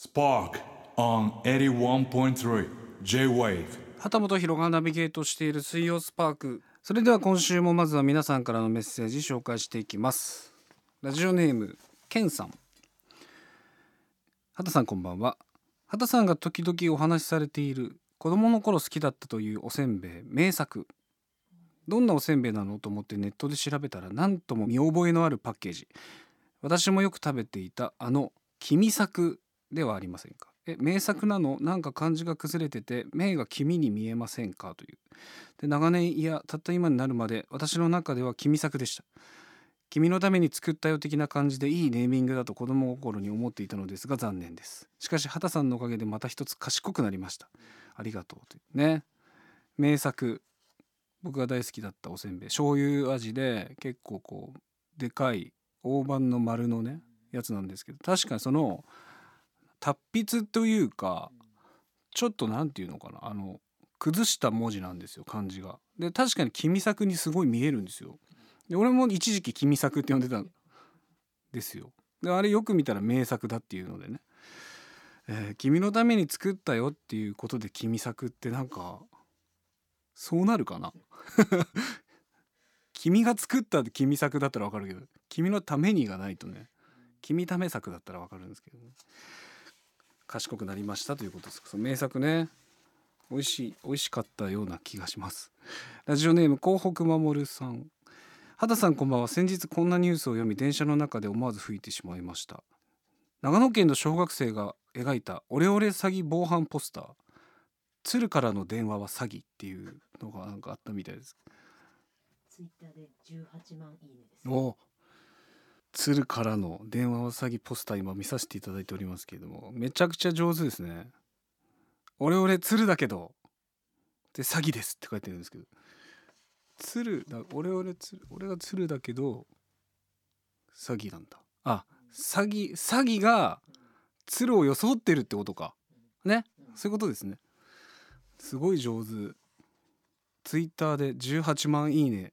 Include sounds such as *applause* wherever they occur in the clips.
Spark on 81.3 J-Wave. 旗本博がナビゲートしている水曜スパーク。それでは今週もまずは皆さんからのメッセージ紹介していきます。ラジオネームケンさん。畑さんこんばんは。畑さんが時々お話しされている子供の頃好きだったというおせんべい名作。どんなおせんべいなのと思ってネットで調べたら何とも見覚えのあるパッケージ。私もよく食べていたあの君作。ではありませんか？え名作なの？なんか漢字が崩れてて目が君に見えませんか？という。で長年いやたった今になるまで私の中では君作でした。君のために作ったよ的な感じでいいネーミングだと子供心に思っていたのですが残念です。しかし畑さんのおかげでまた一つ賢くなりました。ありがとうという。ね。名作僕が大好きだったおせんべい。醤油味で結構こうでかい大判の丸のねやつなんですけど確かにその達筆というかちょっと何て言うのかなあの崩した文字なんですよ漢字が。で確かに君作にすごい見えるんですよ。で俺も一時期君作って呼んでたんですよ。であれよく見たら名作だっていうのでね、えー君のために作ったよっていうことで君作ってなんかそうなるかな？*laughs* 君が作ったって君作だったらわかるけど君のためにがないとね君ため作だったらわかるんですけどね賢くなりましたということです。その名作ね。美味しい美味しかったような気がします。ラジオネーム広北守さん。畑さんこんばんは。先日こんなニュースを読み電車の中で思わず吹いてしまいました。長野県の小学生が描いたオレオレ詐欺防犯ポスター。鶴からの電話は詐欺っていうのがなんかあったみたいです。ツイッターで18万いいねです。お鶴からの電話は詐欺ポスター今見させていただいておりますけれどもめちゃくちゃ上手ですねオレオレ鶴だけどで詐欺ですって書いてるんですけど。鶴だオレオレ鶴俺が鶴だけど詐欺なんだ。あ詐欺詐欺が鶴を装ってるってことか。ね？そういうことですね。すごい上手。ツイッターで18万いいね。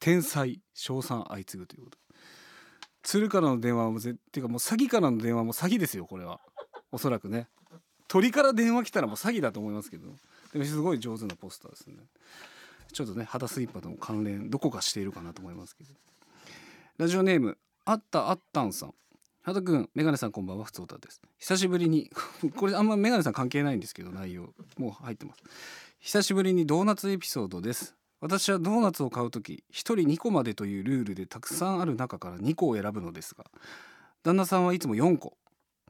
天才称賛相次ぐということ。鶴からの電話もぜっていうかもう詐欺からの電話も詐欺ですよこれは。おそらくね。鳥から電話来たらもう詐欺だと思いますけど。でもすごい上手なポスターですね。ちょっとね肌スイッパとの関連どこかしているかなと思いますけど。ラジオネームあったあったんさん。畑くんメガネさんこんばんは。ふつおたです。久しぶりに *laughs* これあんまメガネさん関係ないんですけど内容もう入ってます。久しぶりにドーナツエピソードです。私はドーナツを買う時1人2個までというルールでたくさんある中から2個を選ぶのですが旦那さんはいつも4個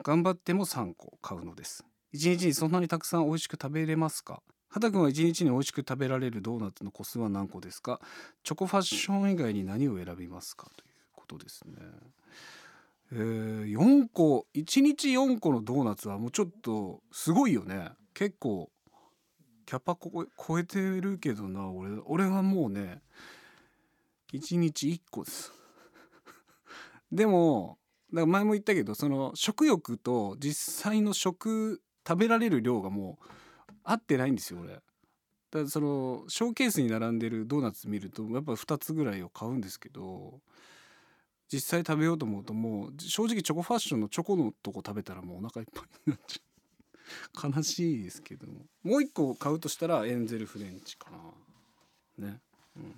頑張っても3個買うのです。1日にそんなにたくさん美味しく食べれますか？畑くんは1日に美味しく食べられるドーナツの個数は何個ですか？チョコファッション以外に何を選びますか？ということですね。えー、4個1日4個のドーナツはもうちょっとすごいよね。結構キャパこ超えてるけどな俺俺はもうね1日1個です。*laughs* でもだから前も言ったけどその食欲と実際の食食べられる量がもう合ってないんですよ俺。だそのショーケースに並んでるドーナツ見るとやっぱ2つぐらいを買うんですけど実際食べようと思うともう正直チョコファッションのチョコのとこ食べたらもうお腹いっぱいになっちゃう。悲しいですけども。もう一個買うとしたらエンゼルフレンチかな。ね、うん、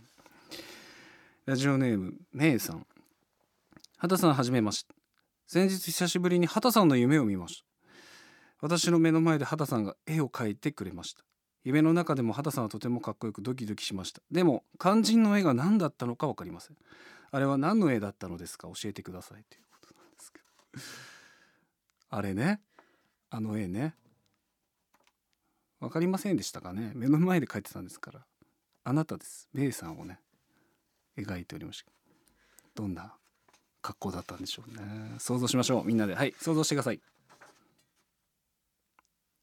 ラジオネームメイさん。畑さんはじめまして。先日久しぶりに畑さんの夢を見ました。私の目の前で畑さんが絵を描いてくれました。夢の中でも畑さんはとてもかっこよくドキドキしました。でも肝心の絵が何だったのか分かりません。あれは何の絵だったのですか？教えてください。ということなんですけど。あれね。あの絵ね。分かりませんでしたかね？目の前で描いてたんですから。あなたです。ベイさんをね。描いておりました。どんな格好だったんでしょうね。想像しましょう。みんなで。はい。想像してください。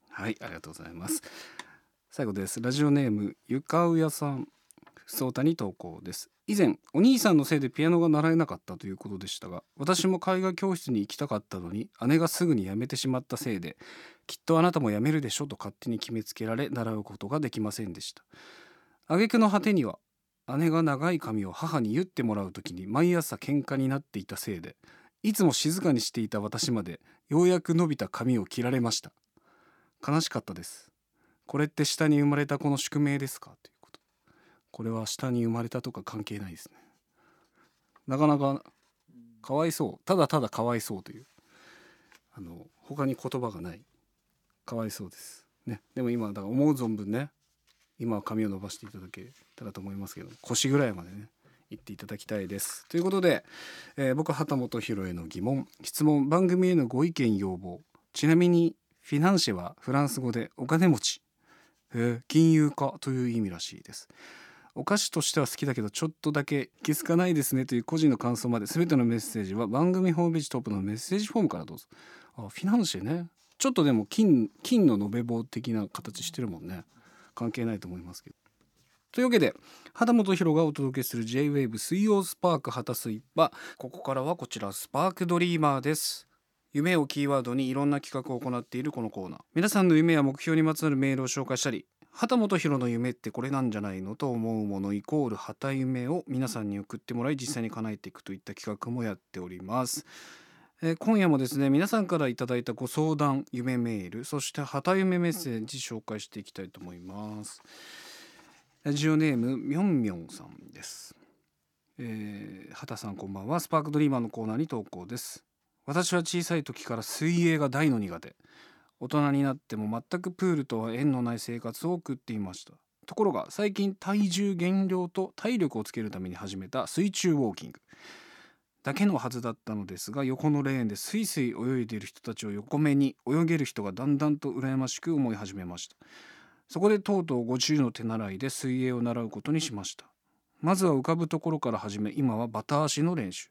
はい。ありがとうございます。最後です。ラジオネームゆかうやさん。そうたに投稿です。以前お兄さんのせいでピアノが習えなかったということでしたが私も絵画教室に行きたかったのに姉がすぐに辞めてしまったせいできっとあなたも辞めるでしょと勝手に決めつけられ習うことができませんでした。挙句の果てには姉が長い髪を母に言ってもらう時に毎朝喧嘩になっていたせいでいつも静かにしていた私までようやく伸びた髪を切られました。悲しかったです。これって下に生まれた子の宿命ですか？とこれは下に生まれたとか関係ないですね。なかなかかわいそう。ただただかわいそうという。あの他に言葉がない。かわいそうです。ね。でも今だから思う存分ね。今は髪を伸ばしていただけたらと思いますけど腰ぐらいまでね行っていただきたいです。ということで、えー僕畑本博への疑問。質問番組へのご意見要望。ちなみにフィナンシェはフランス語でお金持ち、えー金融家という意味らしいです。お菓子としては好きだけどちょっとだけ気づかないですねという個人の感想まで全てのメッセージは番組ホームページトップのメッセージフォームからどうぞ。あフィナンシェね。ちょっとでも金金の延べ棒的な形してるもんね。関係ないと思いますけど。というわけで畑本博がお届けする J-WAVE 水曜スパーク畑水はここからはこちらスパークドリーマーです。夢をキーワードにいろんな企画を行っているこのコーナー。皆さんの夢や目標にまつわるメールを紹介したり畑本博の夢ってこれなんじゃないのと思うものイコール畑夢を皆さんに送ってもらい実際に叶えていくといった企画もやっております。えー今夜もですね皆さんからいただいたご相談夢メールそして旗夢メッセージ紹介していきたいと思います。ラジオネームみょんみょんさんです、えー、畑さんこんばんは。スパークドリーマーのコーナーに投稿です。私は小さい時から水泳が大の苦手。大人になっても全くプールとは縁のない生活を送っていました。ところが最近体重減量と体力をつけるために始めた水中ウォーキング。だけのはずだったのですが横のレーンでスイスイ泳いでいる人たちを横目に泳げる人がだんだんと羨ましく思い始めました。そこでとうとう50の手習いで水泳を習うことにしました。まずは浮かぶところから始め今はバタ足の練習。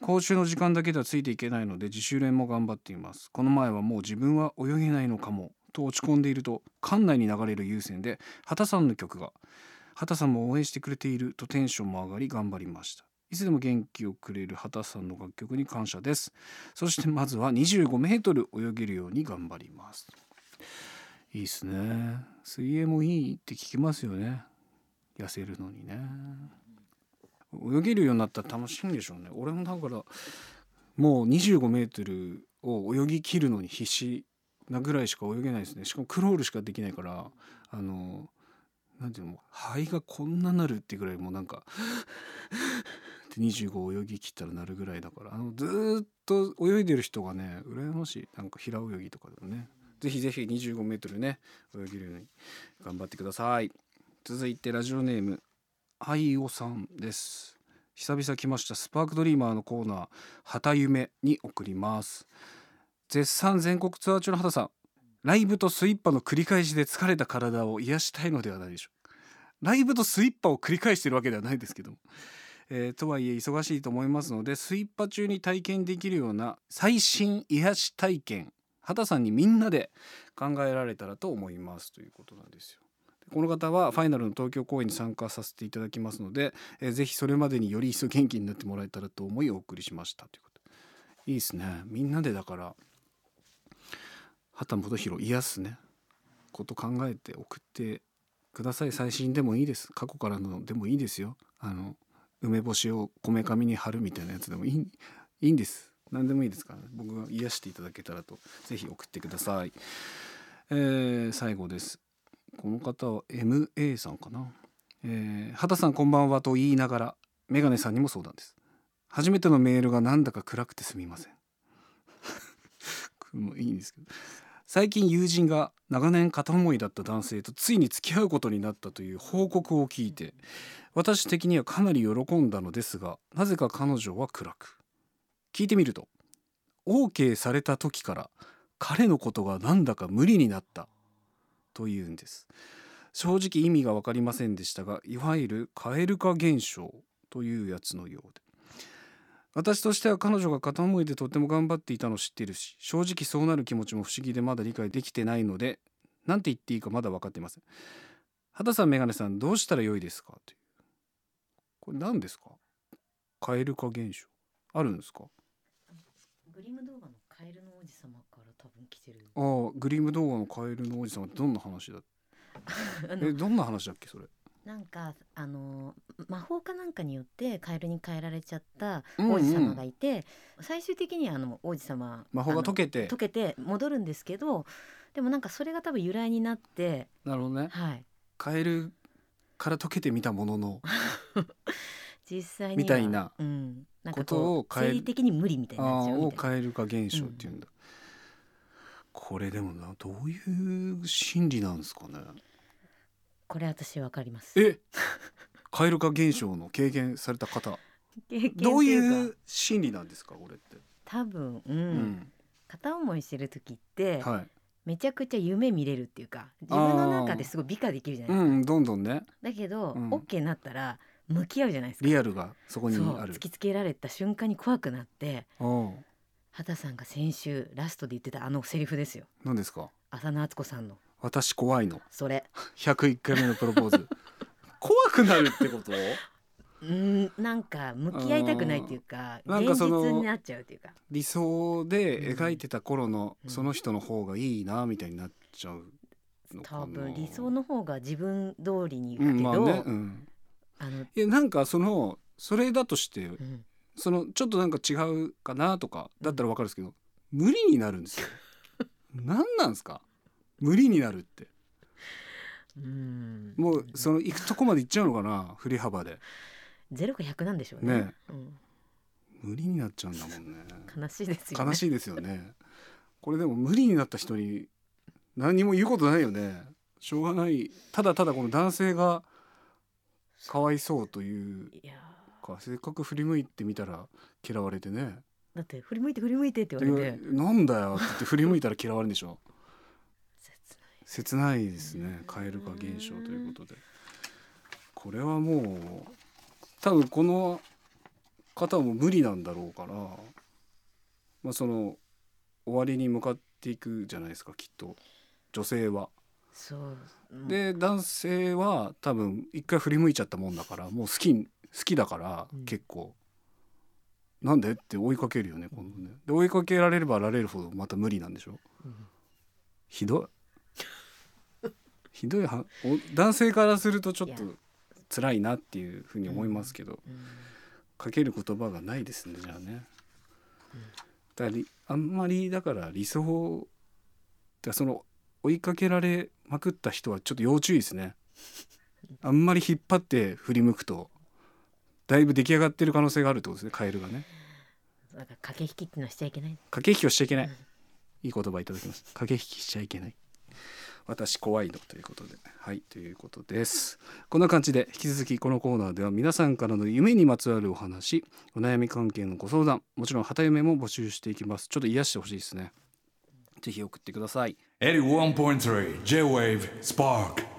講習の時間だけではついていけないので自主練も頑張っています。この前はもう自分は泳げないのかも。と落ち込んでいると館内に流れる優先で畑さんの曲が畑さんも応援してくれているとテンションも上がり頑張りました。いつでも元気をくれる畑さんの楽曲に感謝です。そしてまずは25メートル泳げるように頑張ります。いいっすね。水泳もいいって聞きますよね。痩せるのにね。泳げるようになったら楽しいんでしょうね。俺もだからもう25メートルを泳ぎ切るのに必死なぐらいしか泳げないですね。しかもクロールしかできないからあのなんていうの肺がこんななるってぐらいもうなんか25泳ぎ切ったらなるぐらいだからあのずっと泳いでる人がね羨ましい。なんか平泳ぎとかでもね。ぜひぜひ25メートルね泳げるように頑張ってください。続いてラジオネームあいおさんです。久々来ました。スパークドリーマーのコーナー旗夢に送ります。絶賛全国ツアー中の畑さんライブとスイッパの繰り返しで疲れた体を癒したいのではないでしょうか。ライブとスイッパを繰り返してるわけではないですけども、えーとはいえ忙しいと思いますのでスイッパ中に体験できるような最新癒し体験畑さんにみんなで考えられたらと思います。ということなんですよ。この方はファイナルの東京公演に参加させていただきますので、えーぜひそれまでにより一層元気になってもらえたらと思いお送りしましたということいいですね。みんなでだから畑本博癒すね。こと考えて送ってください。最新でもいいです。過去からのでもいいですよ。あの梅干しをこめかみに貼るみたいなやつでもいいいいんです。何でもいいですから、ね、僕が癒していただけたらとぜひ送ってください、えー最後です。この方は MA さんかな、えー、畑さんこんばんはと言いながらメガネさんにも相談です。初めてのメールがなんだか暗くてすみません。*laughs* もういいんですけど。最近友人が長年片思いだった男性とついに付き合うことになったという報告を聞いて私的にはかなり喜んだのですがなぜか彼女は暗く。聞いてみると OK された時から彼のことがなんだか無理になった。というんです。正直意味が分かりませんでしたがいわゆる蛙化現象というやつのようで。私としては彼女が片思いでとっても頑張っていたのを知っているし正直そうなる気持ちも不思議でまだ理解できてないので何て言っていいかまだ分かっていません。畑さんメガネさんどうしたらよいですか？という。これ何ですか？蛙化現象。あるんですか？グリム動画のカエルの王子様。多分来てるああグリム動画のカエルの王子様ってどんな話だ？*laughs* あえのどんな話だっけそれ？なんかあの魔法かなんかによってカエルに変えられちゃったうんうん。王子様がいて、最終的にはあの王子様魔法が解けて。あの溶けて戻るんですけどでもなんかそれが多分由来になってなるほどね。はい。カエルから解けてみたものの。*laughs* 実際にはみたいなうん、なんかことを変える生理的に無理みたいになをちゃうみたいな。カエル化現象っていうんだ、これでもなどういう心理なんですかね？これ私わかります。え？カエル化現象の経験された方。どういいうか。心理なんですかこれって、多分、うん。うん。片思いしてる時って、はい。めちゃくちゃ夢見れるっていうか自分の中ですごい美化できるじゃなういですか、んどんどんね。だけど、うん。OK になったら向き合うじゃないですか。リアルがそこにある。突きつけられた瞬間に怖くなって畑さんが先週ラストで言ってたあのセリフですよ。何ですか？浅野敦子さんの。私怖いの。それ。101回目のプロポーズ。*laughs* 怖くなるってこと？うんなんか向き合いたくないっていうかなんか現その実になっちゃうっていうか。理想で描いてた頃のうん。その人の方がいいなみたいになっちゃうのかな。多分理想の方が自分通りにいうくんまあけど、ねうん。あの、いやなんかそのそれだとしてうんそのちょっとなんか違うかなとかだったらわかるんですけど、無理になるんですよ。*laughs* 何なんですか？無理になるって。うん。もうその行くとこまで行っちゃうのかな？振り幅で。ゼロか100なんでしょうね。ね。うん、無理になっちゃうんだもんね。悲しいですよね。悲しいですよね。これでも無理になった人に何にも言うことないよね。しょうがない。ただただこの男性がかわいそうという。いやか。せっかく振り向いてみたら嫌われてね。ーだって振り向いて振り向いてってで言われて。なんだよって振り向いたら嫌われるんでしょ？切ない。切ないですね。カエル化現象ということで。これはもう多分この方も無理なんだろうからまあその終わりに向かっていくじゃないですかきっと。女性は。そう。うんで男性は多分一回振り向いちゃったもんだからもう好き好きだからうん。結構、なんで？って追いかけるよね今度ね。で追いかけられればられるほどまた無理なんでしょ？うん。ひどい。ひどいはお男性からするとちょっと辛いなっていうふうに思いますけど、うん。かける言葉がないですねじゃあね。だからりあんまりだから理想だその追いかけられまくった人はちょっと要注意ですね。*laughs* あんまり引っ張って振り向くとだいぶ出来上がってる可能性があるってことですねカエルがね。だから駆け引きっていうのはしちゃいけない駆け引きをしちゃいけないうん。いい言葉いただきます。駆け引きしちゃいけない。私怖いのということで、はいということです。こんな感じで引き続きこのコーナーでは皆さんからの夢にまつわるお話、お悩み関係のご相談、もちろん旗夢も募集していきます。ちょっと癒してほしいですね。ぜひ送ってください。81.3 J-Wave Spark